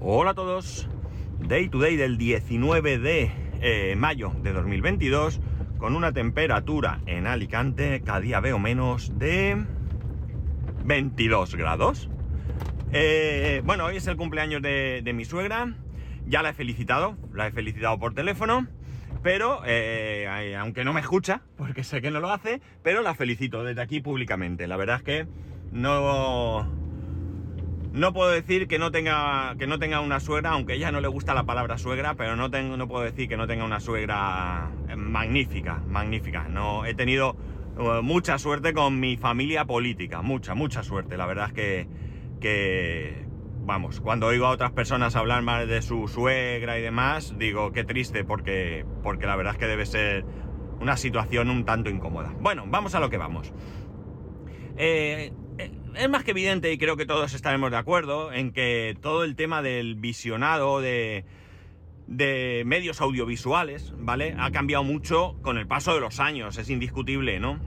Hola a todos. Day to day del 19 de eh, mayo de 2022 con una temperatura en Alicante cada día veo menos de 22 grados. Eh, bueno, hoy es el cumpleaños de, mi suegra. Ya la he felicitado, la he felicitado por teléfono. Pero, eh, aunque no me escucha, porque sé que no lo hace, pero la felicito desde aquí públicamente. La verdad es que no, no puedo decir que no tenga que no tenga una suegra, aunque ella no le gusta la palabra suegra, pero no tengo, no puedo decir que no tenga una suegra magnífica, magnífica. No he tenido uh, mucha suerte con mi familia política, mucha, mucha suerte. La verdad es que, que vamos, cuando oigo a otras personas hablar más de su suegra y demás, digo qué triste porque porque la verdad es que debe ser una situación un tanto incómoda. Bueno, vamos a lo que vamos. Eh, es más que evidente, y creo que todos estaremos de acuerdo, en que todo el tema del visionado de, de medios audiovisuales, ¿vale? Ha cambiado mucho con el paso de los años, es indiscutible, ¿no?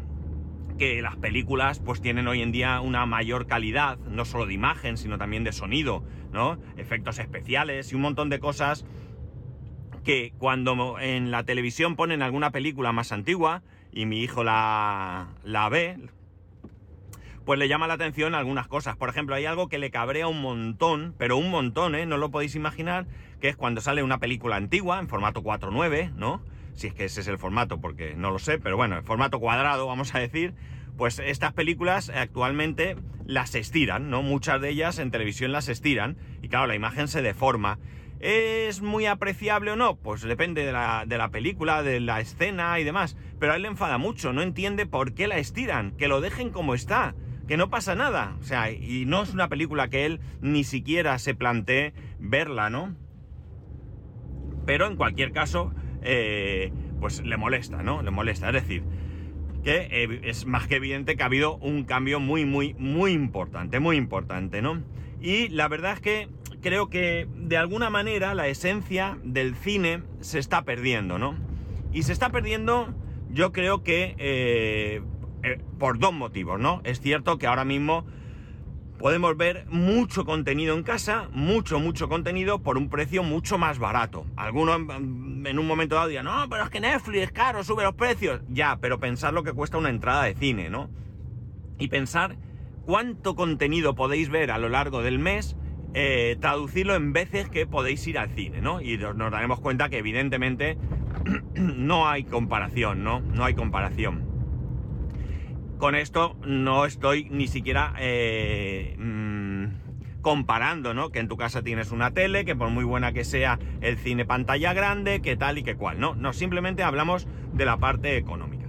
Que las películas pues tienen hoy en día una mayor calidad, no solo de imagen, sino también de sonido, ¿no? Efectos especiales y un montón de cosas que cuando en la televisión ponen alguna película más antigua y mi hijo la, la ve, pues le llama la atención algunas cosas. Por ejemplo, hay algo que le cabrea un montón, pero un montón, ¿eh? No lo podéis imaginar, que es cuando sale una película antigua, en formato 4.9, ¿no? Si es que ese es el formato, porque no lo sé, pero bueno, en formato cuadrado, vamos a decir, pues estas películas actualmente las estiran, ¿no? Muchas de ellas en televisión las estiran, y claro, la imagen se deforma. ¿Es muy apreciable o no? Pues depende de la, de la, película, de la escena y demás. Pero a él le enfada mucho, no entiende por qué la estiran, que lo dejen como está que no pasa nada. O sea, y no es una película que él ni siquiera se plantee verla, ¿no? Pero en cualquier caso, eh, pues le molesta, ¿no? Le molesta. Es decir, que eh, es más que evidente que ha habido un cambio muy, muy, muy importante, muy importante, ¿no? Y la verdad es que creo que de alguna manera la esencia del cine se está perdiendo, ¿no? Y se está perdiendo, yo creo que eh, eh, por dos motivos, ¿no? Es cierto que ahora mismo podemos ver mucho contenido en casa, mucho, mucho contenido por un precio mucho más barato. Algunos en un momento dado dirán, no, pero es que Netflix es caro, sube los precios. Ya, pero pensar lo que cuesta una entrada de cine, ¿no? Y pensar cuánto contenido podéis ver a lo largo del mes, eh, traducirlo en veces que podéis ir al cine, ¿no? Y nos daremos cuenta que evidentemente no hay comparación, ¿no? No hay comparación. Con esto no estoy ni siquiera eh, mmm, comparando, ¿no? Que en tu casa tienes una tele, que por muy buena que sea el cine pantalla grande, que tal y que cual, ¿no? No, simplemente hablamos de la parte económica.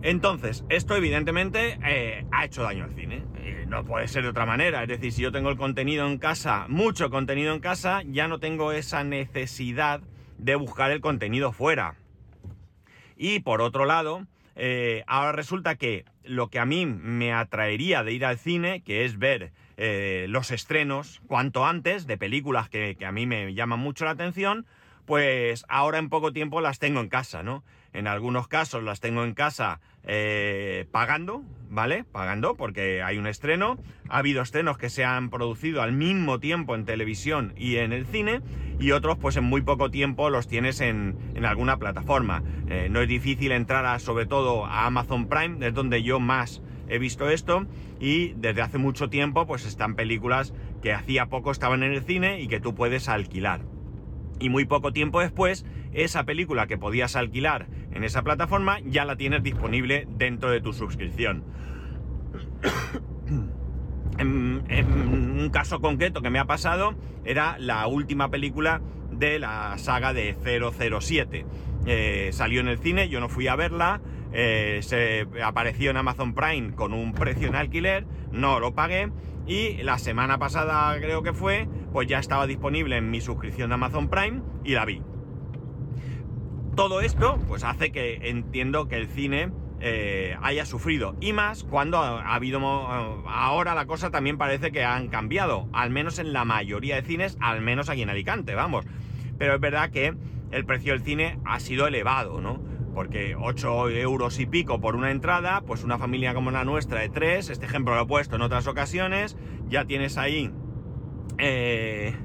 Entonces, esto evidentemente eh, ha hecho daño al cine. Eh, no puede ser de otra manera. Es decir, si yo tengo el contenido en casa, mucho contenido en casa, ya no tengo esa necesidad de buscar el contenido fuera. Y por otro lado, eh, ahora resulta que lo que a mí me atraería de ir al cine, que es ver eh, los estrenos cuanto antes de películas que, que, a mí me llaman mucho la atención, pues ahora en poco tiempo las tengo en casa, ¿no? En algunos casos las tengo en casa eh, pagando, ¿vale? Pagando porque hay un estreno. Ha habido estrenos que se han producido al mismo tiempo en televisión y en el cine y otros pues en muy poco tiempo los tienes en, alguna plataforma. Eh, no es difícil entrar sobre todo a Amazon Prime, es donde yo más he visto esto y desde hace mucho tiempo pues están películas que hacía poco estaban en el cine y que tú puedes alquilar. Y muy poco tiempo después, esa película que podías alquilar en esa plataforma ya la tienes disponible dentro de tu suscripción. en, un caso concreto que me ha pasado era la última película de la saga de 007. Eh, salió en el cine, yo no fui a verla, eh, se apareció en Amazon Prime con un precio en alquiler, no lo pagué y la semana pasada creo que fue, pues ya estaba disponible en mi suscripción de Amazon Prime y la vi. Todo esto pues hace que entiendo que el cine eh, haya sufrido y más cuando ha habido ahora la cosa también parece que han cambiado, al menos en la mayoría de cines, al menos aquí en Alicante, vamos. Pero es verdad que el precio del cine ha sido elevado, ¿no? Porque 8 euros y pico por una entrada, pues una familia como la nuestra de 3, este ejemplo lo he puesto en otras ocasiones, ya tienes ahí eh,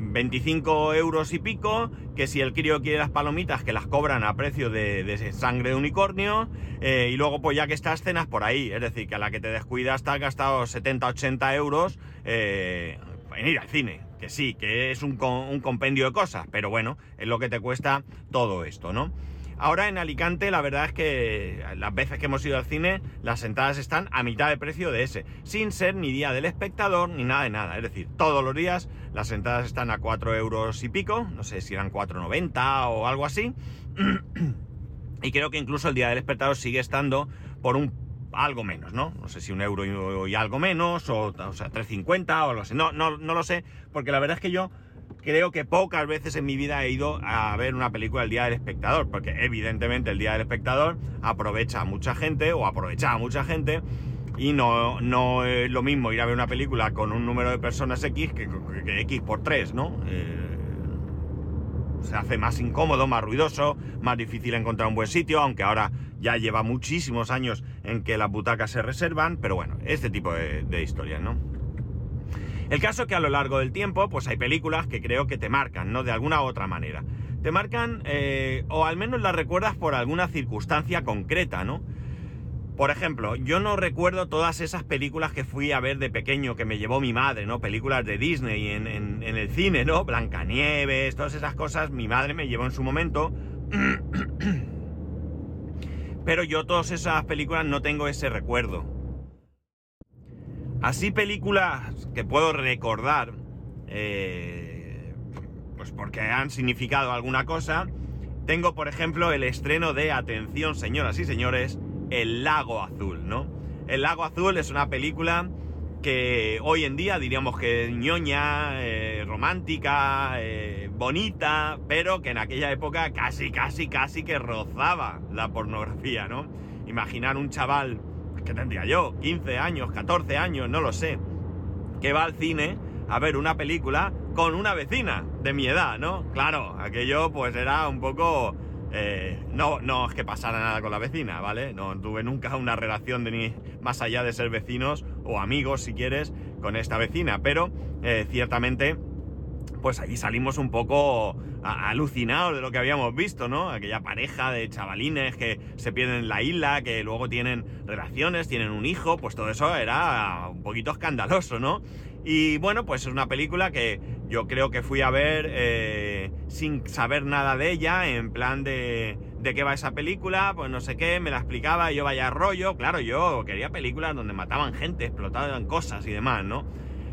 25 euros y pico, que si el crío quiere las palomitas que las cobran a precio de, sangre de unicornio, y luego pues ya que estás cenas por ahí, es decir, que a la que te descuidas te has gastado 70-80 euros en ir al cine, que sí, que es un, compendio de cosas, pero bueno, es lo que te cuesta todo esto, ¿no? Ahora en Alicante la verdad es que las veces que hemos ido al cine las entradas están a mitad de precio de ese, sin ser ni día del espectador ni nada de nada. Es decir, todos los días las entradas están a 4 euros y pico, no sé si eran 4,90 o algo así. y creo que incluso el día del espectador sigue estando por un algo menos, ¿no? No sé si un euro y, algo menos, o, o sea, 3,50 o lo sé. No, no, no lo sé, porque la verdad es que yo creo que pocas veces en mi vida he ido a ver una película el día del espectador, porque evidentemente el día del espectador aprovecha a mucha gente o aprovecha a mucha gente y no, no es lo mismo ir a ver una película con un número de personas X que, X por 3, ¿no? Eh, se hace más incómodo, más ruidoso, más difícil encontrar un buen sitio, aunque ahora ya lleva muchísimos años en que las butacas se reservan, pero bueno, este tipo de, historias, ¿no? El caso es que a lo largo del tiempo, pues hay películas que creo que te marcan, ¿no? De alguna u otra manera. Te marcan, eh, o al menos las recuerdas por alguna circunstancia concreta, ¿no? Por ejemplo, yo no recuerdo todas esas películas que fui a ver de pequeño, que me llevó mi madre, ¿no? Películas de Disney en, el cine, ¿no? Blancanieves, todas esas cosas, mi madre me llevó en su momento. Pero yo todas esas películas no tengo ese recuerdo. Así películas que puedo recordar, eh, pues porque han significado alguna cosa, tengo por ejemplo el estreno de Atención señoras y señores, El Lago Azul, ¿no? El Lago Azul es una película que hoy en día diríamos que ñoña, eh, romántica, eh, bonita, pero que en aquella época casi, casi, casi que rozaba la pornografía, ¿no? Imaginar un chaval que tendría yo? 15 años, 14 años, no lo sé, que va al cine a ver una película con una vecina de mi edad, ¿no? Claro, aquello pues era un poco... Eh, no, no es que pasara nada con la vecina, ¿vale? No tuve nunca una relación de ni más allá de ser vecinos o amigos, si quieres, con esta vecina, pero eh, ciertamente pues allí salimos un poco alucinados de lo que habíamos visto, ¿no? Aquella pareja de chavalines que se pierden en la isla, que luego tienen relaciones, tienen un hijo, pues todo eso era un poquito escandaloso, ¿no? Y bueno, pues es una película que yo creo que fui a ver eh, sin saber nada de ella, en plan de, de qué va esa película, pues no sé qué, me la explicaba, yo vaya rollo, claro, yo quería películas donde mataban gente, explotaban cosas y demás, ¿no?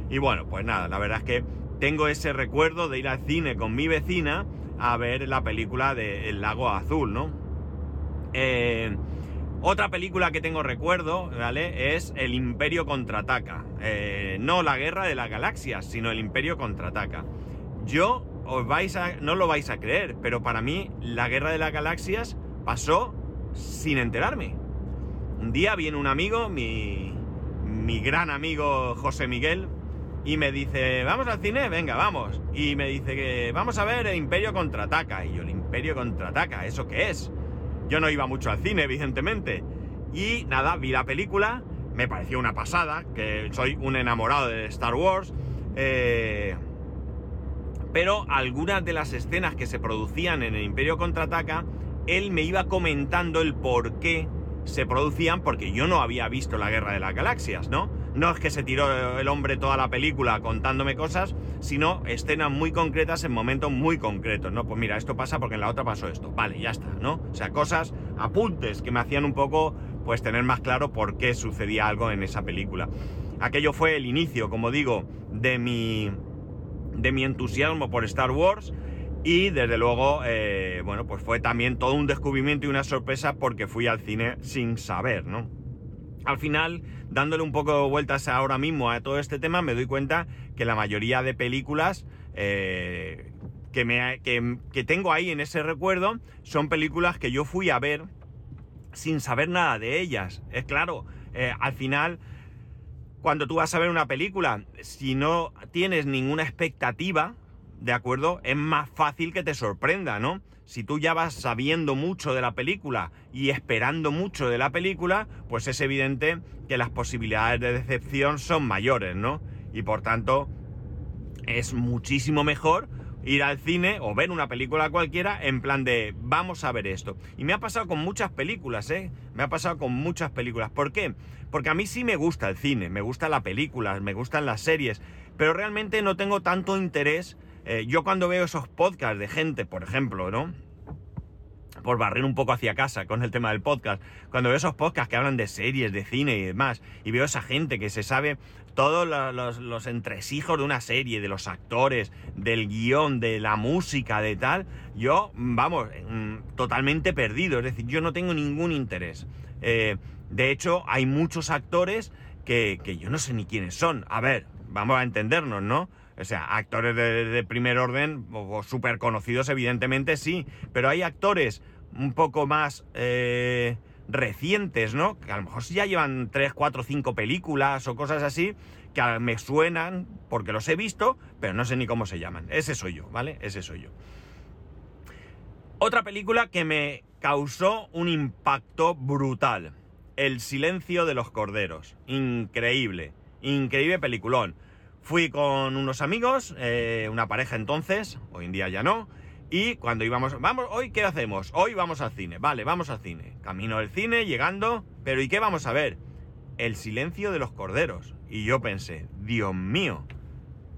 Y bueno, pues nada, la verdad es que tengo ese recuerdo de ir al cine con mi vecina a ver la película de El Lago Azul, ¿no? Eh, otra película que tengo recuerdo, ¿vale? Es El Imperio Contraataca. Eh, no la Guerra de las Galaxias, sino El Imperio Contraataca. Yo os vais a, no lo vais a creer, pero para mí la Guerra de las Galaxias pasó sin enterarme. Un día viene un amigo, mi, mi gran amigo José Miguel, y me dice, ¿vamos al cine? Venga, vamos. Y me dice que vamos a ver el Imperio contraataca. Y yo, el Imperio contraataca, ¿eso qué es? Yo no iba mucho al cine, evidentemente. Y nada, vi la película, me pareció una pasada, que soy un enamorado de Star Wars. Eh, pero algunas de las escenas que se producían en el Imperio contraataca, él me iba comentando el por qué se producían, porque yo no había visto la Guerra de las Galaxias, ¿no? No es que se tiró el hombre toda la película contándome cosas, sino escenas muy concretas en momentos muy concretos, ¿no? Pues mira, esto pasa porque en la otra pasó esto. Vale, ya está, ¿no? O sea, cosas, apuntes que me hacían un poco, pues tener más claro por qué sucedía algo en esa película. Aquello fue el inicio, como digo, de mi, de mi entusiasmo por Star Wars. Y desde luego, eh, bueno, pues fue también todo un descubrimiento y una sorpresa porque fui al cine sin saber, ¿no? Al final, dándole un poco de vueltas ahora mismo a todo este tema, me doy cuenta que la mayoría de películas eh, que, me, que, tengo ahí en ese recuerdo son películas que yo fui a ver sin saber nada de ellas. Es claro, eh, al final, cuando tú vas a ver una película, si no tienes ninguna expectativa, ¿de acuerdo? Es más fácil que te sorprenda, ¿no? si tú ya vas sabiendo mucho de la película y esperando mucho de la película, pues es evidente que las posibilidades de decepción son mayores, ¿no? Y por tanto, es muchísimo mejor ir al cine o ver una película cualquiera en plan de vamos a ver esto. Y me ha pasado con muchas películas, ¿eh? Me ha pasado con muchas películas. ¿Por qué? Porque a mí sí me gusta el cine, me gusta la película, me gustan las series, pero realmente no tengo tanto interés. Eh, yo cuando veo esos podcasts de gente, por ejemplo, ¿no? Por barrer un poco hacia casa con el tema del podcast, cuando veo esos podcasts que hablan de series, de cine y demás, y veo esa gente que se sabe todos los, entresijos de una serie, de los actores, del guion, de la música, de tal, yo, vamos, mm, totalmente perdido, es decir, yo no tengo ningún interés. Eh, de hecho, hay muchos actores que, yo no sé ni quiénes son. A ver, vamos a entendernos, ¿no? O sea, actores de, primer orden o, súper conocidos, evidentemente sí, pero hay actores un poco más eh, recientes, ¿no? Que a lo mejor ya llevan 3, 4, 5 películas o cosas así, que me suenan porque los he visto, pero no sé ni cómo se llaman. Ese soy yo, ¿vale? Ese soy yo. Otra película que me causó un impacto brutal. El silencio de los corderos. Increíble. Increíble peliculón. Fui con unos amigos, eh, una pareja entonces, hoy en día ya no, y cuando íbamos, vamos, hoy qué hacemos? Hoy vamos al cine, vale, vamos al cine. Camino del cine, llegando, pero ¿y qué vamos a ver? El silencio de los corderos. Y yo pensé, Dios mío,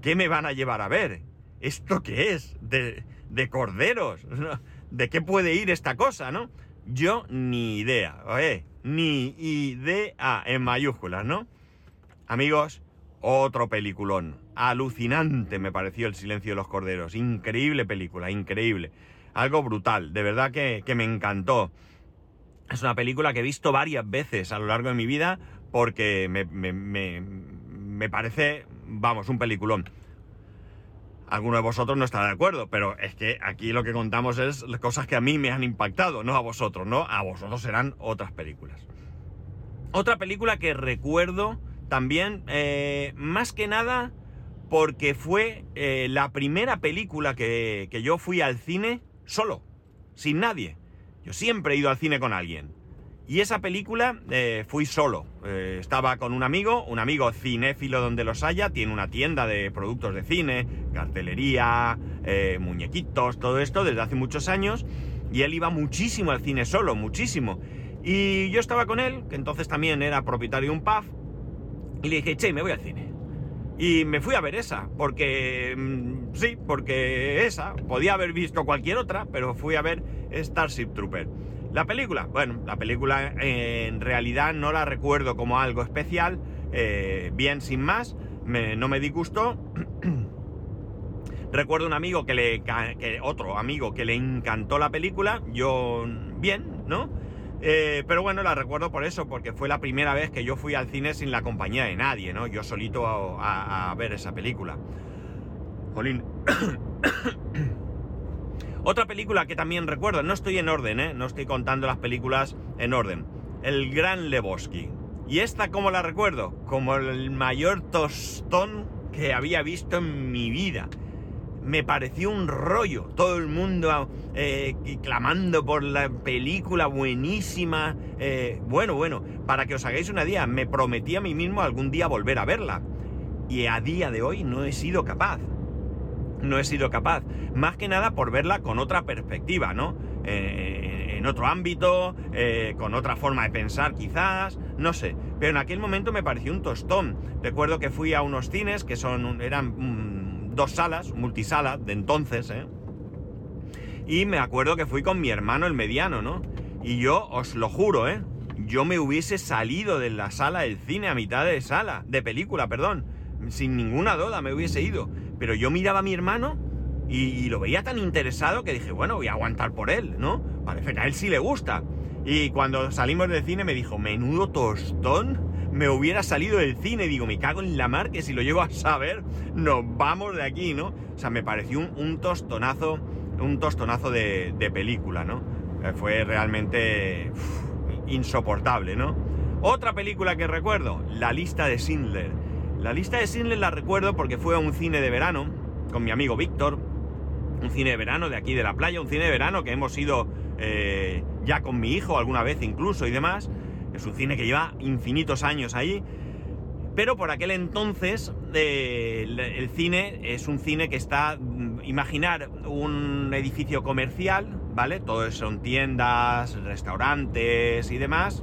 ¿qué me van a llevar a ver? ¿Esto qué es? De, de corderos. ¿De qué puede ir esta cosa, no? Yo ni idea, ¿eh? Ni idea en mayúsculas, ¿no? Amigos, otro peliculón. Alucinante me pareció El silencio de los corderos. Increíble película, increíble. Algo brutal, de verdad que, me encantó. Es una película que he visto varias veces a lo largo de mi vida porque me, me, parece, vamos, un peliculón. Alguno de vosotros no estará de acuerdo, pero es que aquí lo que contamos es las cosas que a mí me han impactado, no a vosotros, ¿no? A vosotros serán otras películas. Otra película que recuerdo también, eh, más que nada, porque fue eh, la primera película que, yo fui al cine solo, sin nadie. Yo siempre he ido al cine con alguien. Y esa película eh, fui solo. estaba con un amigo, un amigo cinéfilo donde los haya, tiene una tienda de productos de cine, cartelería, muñequitos, todo esto desde hace muchos años. Y él iba muchísimo al cine solo, muchísimo. Y yo estaba con él, que entonces también era propietario de un pub, y le dije, che, me voy al cine. Y me fui a ver esa, porque mm, sí, porque esa, podía haber visto cualquier otra, pero fui a ver Starship Trooper. La película, bueno, la película eh, en realidad no la recuerdo como algo especial, eh, bien sin más, no me disgustó. recuerdo un amigo que le, que, otro amigo que le encantó la película, yo bien, ¿no? Eh, pero bueno, la recuerdo por eso, porque fue la primera vez que yo fui al cine sin la compañía de nadie, ¿no? Yo solito a, ver esa película. Jolín. Otra película que también recuerdo, no estoy en orden, ¿eh? No estoy contando las películas en orden. El Gran Lebowski. ¿Y esta cómo la recuerdo? Como el mayor tostón que había visto en mi vida me pareció un rollo. Todo el mundo eh, clamando por la película buenísima. Eh, bueno, bueno, para que os hagáis una idea, me prometí a mí mismo algún día volver a verla. Y a día de hoy no he sido capaz. No he sido capaz. Más que nada por verla con otra perspectiva, ¿no? Eh, en otro ámbito, con otra forma de pensar quizás, no sé. Pero en aquel momento me pareció un tostón. Recuerdo que fui a unos cines que son, eran dos salas, multisala de entonces, ¿eh? Y me acuerdo que fui con mi hermano el mediano, ¿no? Y yo os lo juro, ¿eh? Yo me hubiese salido de la sala del cine a mitad de sala, de película, perdón. Sin ninguna duda me hubiese ido. Pero yo miraba a mi hermano y, lo veía tan interesado que dije, bueno, voy a aguantar por él, ¿no? Parece que a él sí le gusta. Y cuando salimos del cine me dijo, menudo tostón me hubiera salido del cine. Digo, me cago en la mar que si lo llego a saber, nos vamos de aquí, ¿no? O sea, me pareció un, tostonazo, un tostonazo de, película, ¿no? Eh, fue realmente insoportable, ¿no? Otra película que recuerdo, La lista de Schindler. La lista de Schindler la recuerdo porque fue a un cine de verano con mi amigo Víctor. Un cine de verano de aquí de la playa, un cine de verano que hemos ido eh, ya con mi hijo alguna vez incluso y demás. Es un cine que lleva infinitos años ahí. Pero por aquel entonces eh, el, cine es un cine que está, mm, imaginar un edificio comercial, ¿vale? Todo son tiendas, restaurantes y demás.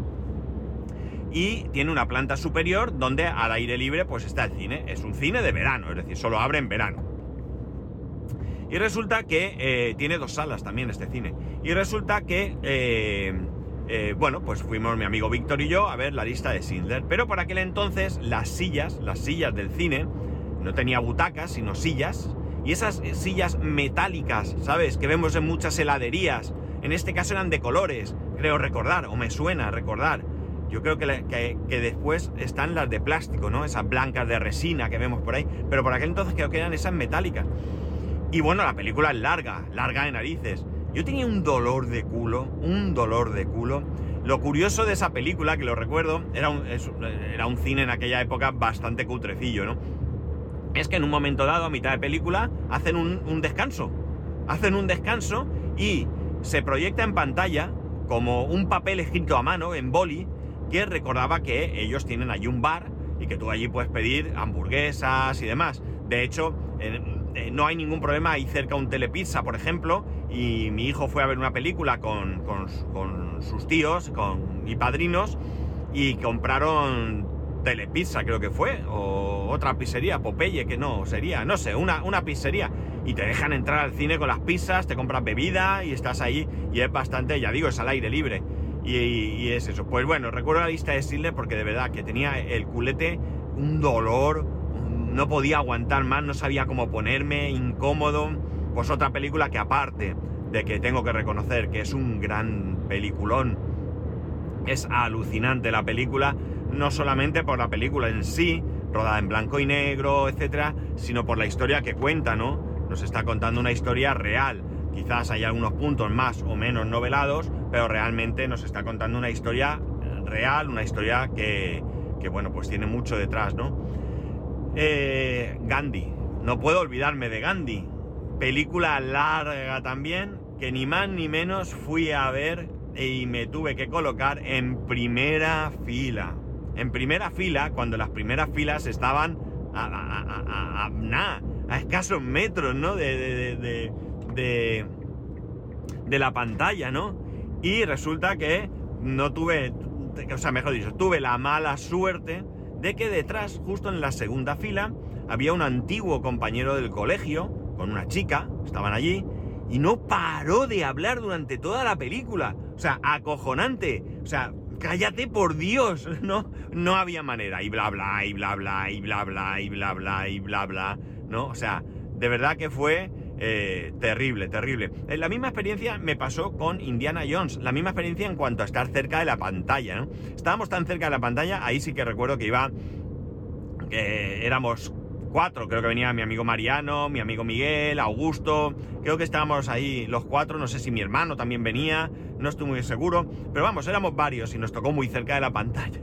Y tiene una planta superior donde al aire libre pues está el cine. Es un cine de verano, es decir, solo abre en verano. Y resulta que eh, tiene dos salas también este cine. Y resulta que, eh, eh, bueno, pues fuimos mi amigo Víctor y yo a ver la lista de Schindler. Pero por aquel entonces las sillas, las sillas del cine, no tenía butacas, sino sillas. Y esas sillas metálicas, ¿sabes? Que vemos en muchas heladerías. En este caso eran de colores, creo recordar, o me suena recordar. Yo creo que, que- que después están las de plástico, ¿no? Esas blancas de resina que vemos por ahí. Pero por aquel entonces creo que eran esas metálicas. Y bueno, la película es larga, larga de narices. Yo tenía un dolor de culo, un dolor de culo. Lo curioso de esa película, que lo recuerdo, era un, era un cine en aquella época bastante cutrecillo, ¿no? Es que en un momento dado, a mitad de película, hacen un, descanso. Hacen un descanso y se proyecta en pantalla como un papel escrito a mano, en boli, que recordaba que ellos tienen allí un bar y que tú allí puedes pedir hamburguesas y demás. De hecho, eh, no hay ningún problema, hay cerca un telepizza, por ejemplo, y mi hijo fue a ver una película con, con- sus tíos con, y padrinos y compraron telepizza, creo que fue, o otra pizzería, Popeye, que no sería, no sé, una, una pizzería. Y te dejan entrar al cine con las pizzas, te compras bebida y estás ahí y es bastante, ya digo, es al aire libre. Y, es eso. Pues bueno, recuerdo la lista de Sidney porque de verdad que tenía el culete un dolor, no podía aguantar más, no sabía cómo ponerme, incómodo. Pues otra película que aparte de que tengo que reconocer que es un gran peliculón, es alucinante la película, no solamente por la película en sí, rodada en blanco y negro, etcétera, sino por la historia que cuenta, ¿no? Nos está contando una historia real. Quizás hay algunos puntos más o menos novelados, pero realmente nos está contando una historia real, una historia que, que, bueno, pues tiene mucho detrás, ¿no? Eh, Gandhi, no puedo olvidarme de Gandhi. Película larga también, que ni más ni menos fui a ver y me tuve que colocar en primera fila. En primera fila, cuando las primeras filas estaban a, a- a- a- escasos metros, ¿no? De, de, de- de- de- de la pantalla, ¿no? Y resulta que no tuve, o sea, mejor dicho, tuve la mala suerte de que detrás, justo en la segunda fila, había un antiguo compañero del colegio con una chica, estaban allí, y no paró de hablar durante toda la película. O sea, acojonante. O sea, cállate por Dios. No, no había manera. Y bla bla, y bla bla, y bla bla, y bla bla, y bla bla. ¿No? O sea, de verdad que fue eh, terrible, terrible. Eh, La misma experiencia me pasó con Indiana Jones. La misma experiencia en cuanto a estar cerca de la pantalla, ¿no? Estábamos tan cerca de la pantalla, ahí sí que recuerdo que iba. que éramos cuatro, creo que venía mi amigo Mariano, mi amigo Miguel, Augusto, creo que estábamos ahí los cuatro, no sé si mi hermano también venía, no estoy muy seguro, pero vamos, éramos varios y nos tocó muy cerca de la pantalla.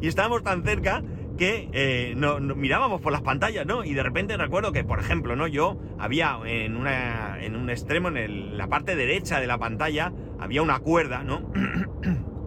Y estábamos tan cerca que eh, no, mirábamos por las pantallas, ¿no? Y de repente recuerdo que, por ejemplo, ¿no? Yo había en, una, en un extremo, en la parte derecha de la pantalla, había una cuerda, ¿no?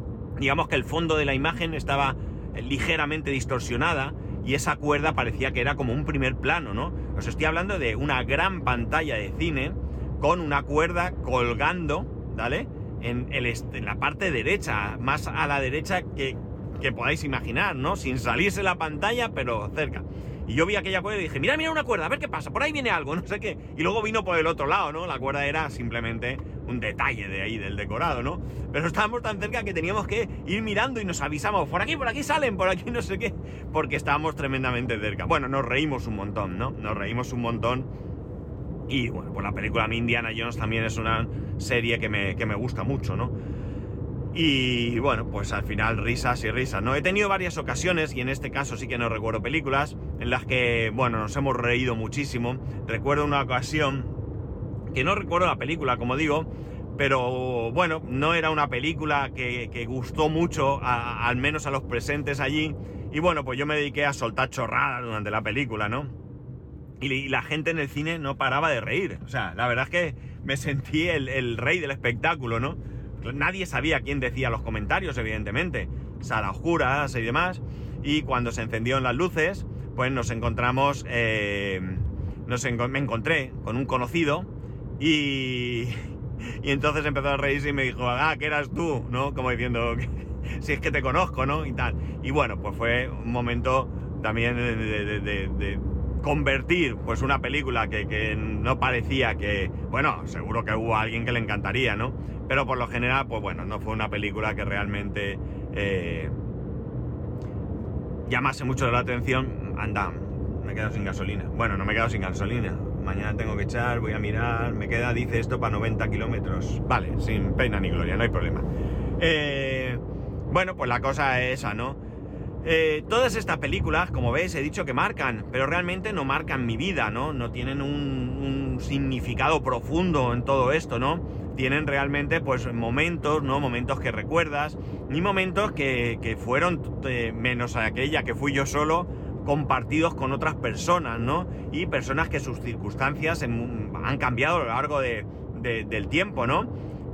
digamos que el fondo de la imagen estaba eh, ligeramente distorsionada y esa cuerda parecía que era como un primer plano, ¿no? Os estoy hablando de una gran pantalla de cine con una cuerda colgando, ¿vale? En, el en la parte derecha, más a la derecha que, que podáis imaginar, ¿no? Sin salirse la pantalla, pero cerca. Y yo vi aquella cuerda y dije, mira, mira una cuerda, a ver qué pasa, por ahí viene algo, no sé qué. Y luego vino por el otro lado, ¿no? La cuerda era simplemente un detalle de ahí, del decorado, ¿no? Pero estábamos tan cerca que teníamos que ir mirando y nos avisamos, por aquí, por aquí salen, por aquí no sé qué, porque estábamos tremendamente cerca. Bueno, nos reímos un montón, ¿no? Nos reímos un montón. Y bueno, pues la película Indiana Jones también es una serie que me, que me gusta mucho, ¿no? Y bueno, pues al final risas y risas, ¿no? He tenido varias ocasiones, y en este caso sí que no recuerdo películas, en las que, bueno, nos hemos reído muchísimo. Recuerdo una ocasión, que no recuerdo la película, como digo, pero bueno, no era una película que, gustó mucho, al menos a los presentes allí. Y bueno, pues yo me dediqué a soltar chorradas durante la película, ¿no? Y, la gente en el cine no paraba de reír. O sea, la verdad es que me sentí el rey del espectáculo, ¿no? Nadie sabía quién decía los comentarios, evidentemente. Sala oscuras y demás. y cuando se encendieron las luces, pues nos encontramos, eh, nos me encontré con un conocido y, y entonces empezó a reírse y me dijo, ah, que eras tú, ¿no? Como diciendo, si es que te conozco, ¿no? Y tal. Y bueno, pues fue un momento también de, convertir pues una película que, no parecía que, bueno, seguro que hubo alguien que le encantaría, ¿no? Pero por lo general, pues bueno, no fue una película que realmente eh, llamase mucho la atención. Anda, me he quedado sin gasolina. Bueno, no me he quedado sin gasolina. Mañana tengo que echar, voy a mirar, me queda, dice esto, para 90 kilómetros. Vale, sin pena ni gloria, no hay problema. Eh, bueno, pues la cosa es esa, ¿no? Eh, todas estas películas, como veis, he dicho que marcan, pero realmente no marcan mi vida, ¿no? No tienen un, significado profundo en todo esto, ¿no? Tienen realmente, pues, momentos, ¿no? Momentos que recuerdas, ni momentos que, fueron, eh, menos aquella que fui yo solo, compartidos con otras personas, ¿no? Y personas que sus circunstancias han cambiado a lo largo del tiempo, ¿no?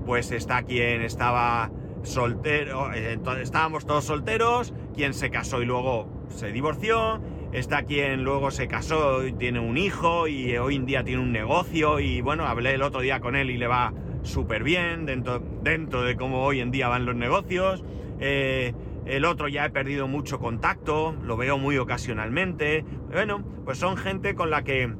Pues está quien estaba soltero, eh, estábamos todos solteros, quien se casó y luego se divorció, está quien luego se casó y tiene un hijo y hoy en día tiene un negocio y bueno, hablé el otro día con él y le va súper bien dentro, dentro de cómo hoy en día van los negocios. Eh, el otro ya he perdido mucho contacto, lo veo muy ocasionalmente. Bueno, pues son gente con la que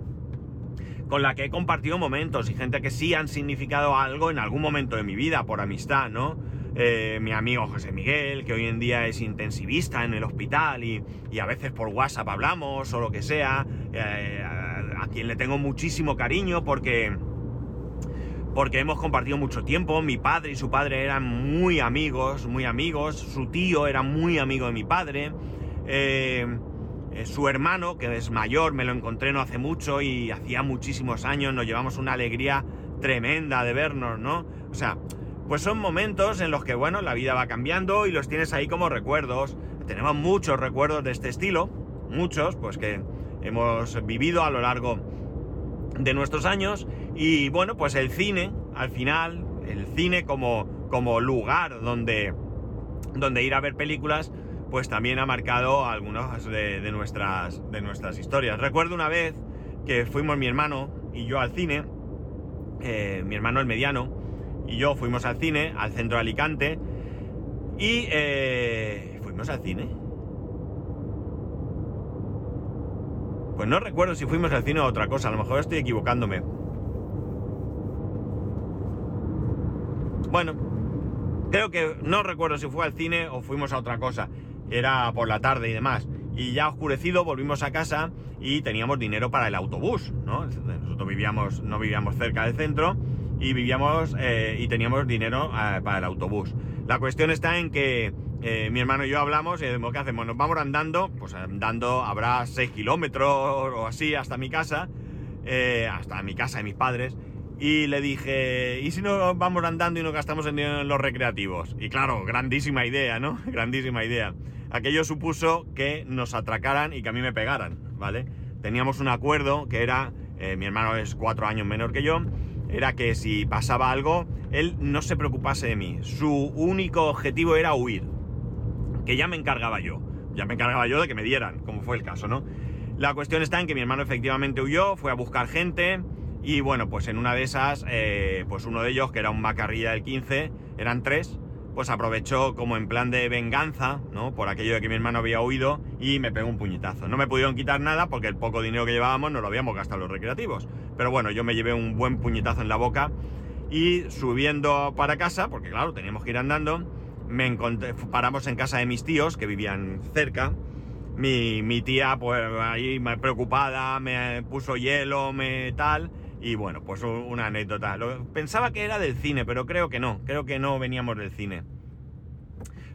con la que he compartido momentos y gente que sí han significado algo en algún momento de mi vida por amistad, ¿no? Eh, mi amigo José Miguel, que hoy en día es intensivista en el hospital y, a veces por WhatsApp hablamos o lo que sea, eh, a, quien le tengo muchísimo cariño porque, porque hemos compartido mucho tiempo, mi padre y su padre eran muy amigos, muy amigos, su tío era muy amigo de mi padre, eh, su hermano, que es mayor, me lo encontré no hace mucho y hacía muchísimos años, nos llevamos una alegría tremenda de vernos, ¿no? O sea, pues son momentos en los que, bueno, la vida va cambiando y los tienes ahí como recuerdos. Tenemos muchos recuerdos de este estilo, muchos, pues que hemos vivido a lo largo de nuestros años. Y bueno, pues el cine, al final, el cine como, como lugar donde, donde ir a ver películas, pues también ha marcado algunas de, nuestras, de nuestras historias. Recuerdo una vez que fuimos mi hermano y yo al cine, eh, mi hermano el mediano, y yo fuimos al cine, al centro de Alicante, y eh, fuimos al cine. Pues no recuerdo si fuimos al cine o otra cosa, a lo mejor estoy equivocándome. Bueno, creo que no recuerdo si fue al cine o fuimos a otra cosa. Era por la tarde y demás. Y ya oscurecido volvimos a casa y teníamos dinero para el autobús, ¿no? Nosotros vivíamos, no vivíamos cerca del centro y vivíamos eh, y teníamos dinero eh, para el autobús. La cuestión está en que eh, mi hermano y yo hablamos y decimos, ¿qué hacemos? Nos vamos andando, pues andando habrá 6 kilómetros o así hasta mi casa, hasta mi casa de mis padres. Y le dije, ¿y si nos vamos andando y nos gastamos en, los recreativos? Y claro, grandísima idea, ¿no? grandísima idea. Aquello supuso que nos atracaran y que a mí me pegaran, ¿vale? Teníamos un acuerdo que era, mi hermano es cuatro años menor que yo, era que si pasaba algo, él no se preocupase de mí. Su único objetivo era huir. Que ya me encargaba yo. Ya me encargaba yo de que me dieran, como fue el caso, ¿no? La cuestión está en que mi hermano efectivamente huyó, fue a buscar gente y bueno, pues en una de esas, eh, pues uno de ellos, que era un macarrilla del 15, eran tres, pues aprovechó como en plan de venganza, ¿no? Por aquello de que mi hermano había huido y me pegó un puñetazo. No me pudieron quitar nada porque el poco dinero que llevábamos no lo habíamos gastado los recreativos. Pero bueno, yo me llevé un buen puñetazo en la boca y subiendo para casa, porque claro, teníamos que ir andando, me encontré, paramos en casa de mis tíos que vivían cerca. Mi, mi tía, pues ahí preocupada, me puso hielo, me tal y bueno, pues una anécdota. pensaba que era del cine, pero creo que no. Creo que no veníamos del cine.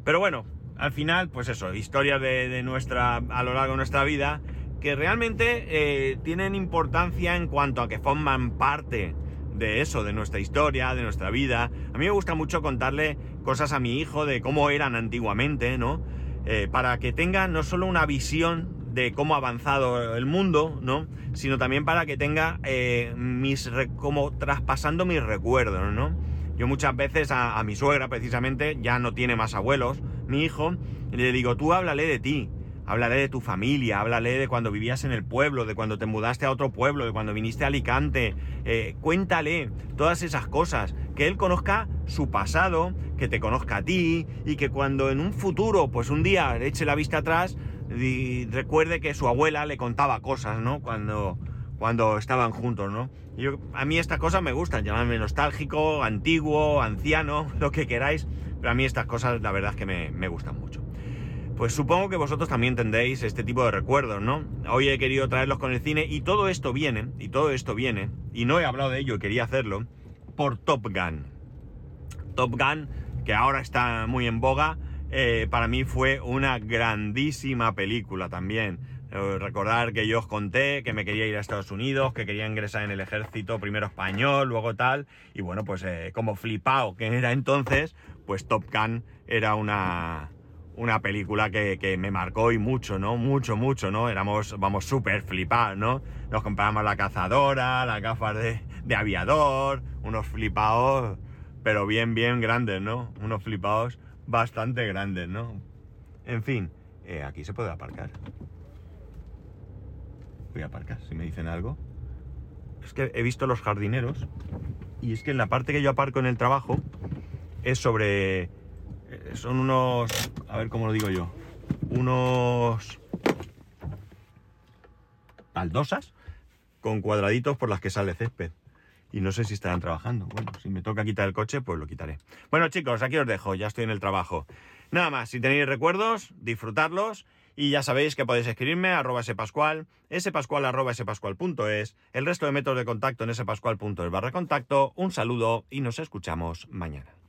Pero bueno, al final, pues eso, historias de, nuestra, a lo largo de nuestra vida, que realmente eh, tienen importancia en cuanto a que forman parte de eso, de nuestra historia, de nuestra vida. A mí me gusta mucho contarle cosas a mi hijo de cómo eran antiguamente, ¿no? Eh, para que tenga no solo una visión de cómo ha avanzado el mundo, ¿no? Sino también para que tenga eh, mis como traspasando mis recuerdos, ¿no? Yo muchas veces a, mi suegra, precisamente, ya no tiene más abuelos, mi hijo, le digo, tú háblale de ti, háblale de tu familia, háblale de cuando vivías en el pueblo, de cuando te mudaste a otro pueblo, de cuando viniste a Alicante, eh, cuéntale todas esas cosas, que él conozca su pasado, que te conozca a ti y que cuando en un futuro, pues un día eche la vista atrás recuerde que su abuela le contaba cosas, ¿no? Cuando, cuando estaban juntos, ¿no? Yo, a mí estas cosas me gustan, llamarme nostálgico, antiguo, anciano, lo que queráis, pero a mí estas cosas la verdad es que me, me gustan mucho. Pues supongo que vosotros también tendréis este tipo de recuerdos, ¿no? Hoy he querido traerlos con el cine y todo esto viene, y todo esto viene, y no he hablado de ello quería hacerlo, por Top Gun. Top Gun, que ahora está muy en boga, eh, para mí fue una grandísima película también. Eh, recordar que yo os conté que me quería ir a Estados Unidos, que quería ingresar en el ejército, primero español, luego tal, y bueno, pues eh, como flipado que era entonces, pues Top Gun era una, una película que, que, me marcó y mucho, ¿no? Mucho, mucho, ¿no? Éramos, vamos, súper flipados, ¿no? Nos comprábamos la cazadora, las gafas de, de aviador, unos flipados, pero bien, bien grandes, ¿no? Unos flipados bastante grandes, ¿no? En fin, eh, aquí se puede aparcar. Voy a aparcar, si me dicen algo. Es que he visto los jardineros y es que en la parte que yo aparco en el trabajo es sobre... Eh, son unos... A ver cómo lo digo yo. Unos... Baldosas con cuadraditos por las que sale césped y no sé si estarán trabajando. Bueno, si me toca quitar el coche, pues lo quitaré. Bueno, chicos, aquí os dejo, ya estoy en el trabajo. Nada más, si tenéis recuerdos, disfrutarlos y ya sabéis que podéis escribirme a arroba spascual, spascual arroba spascual.es, el resto de métodos de contacto en spascual.es barra contacto. Un saludo y nos escuchamos mañana.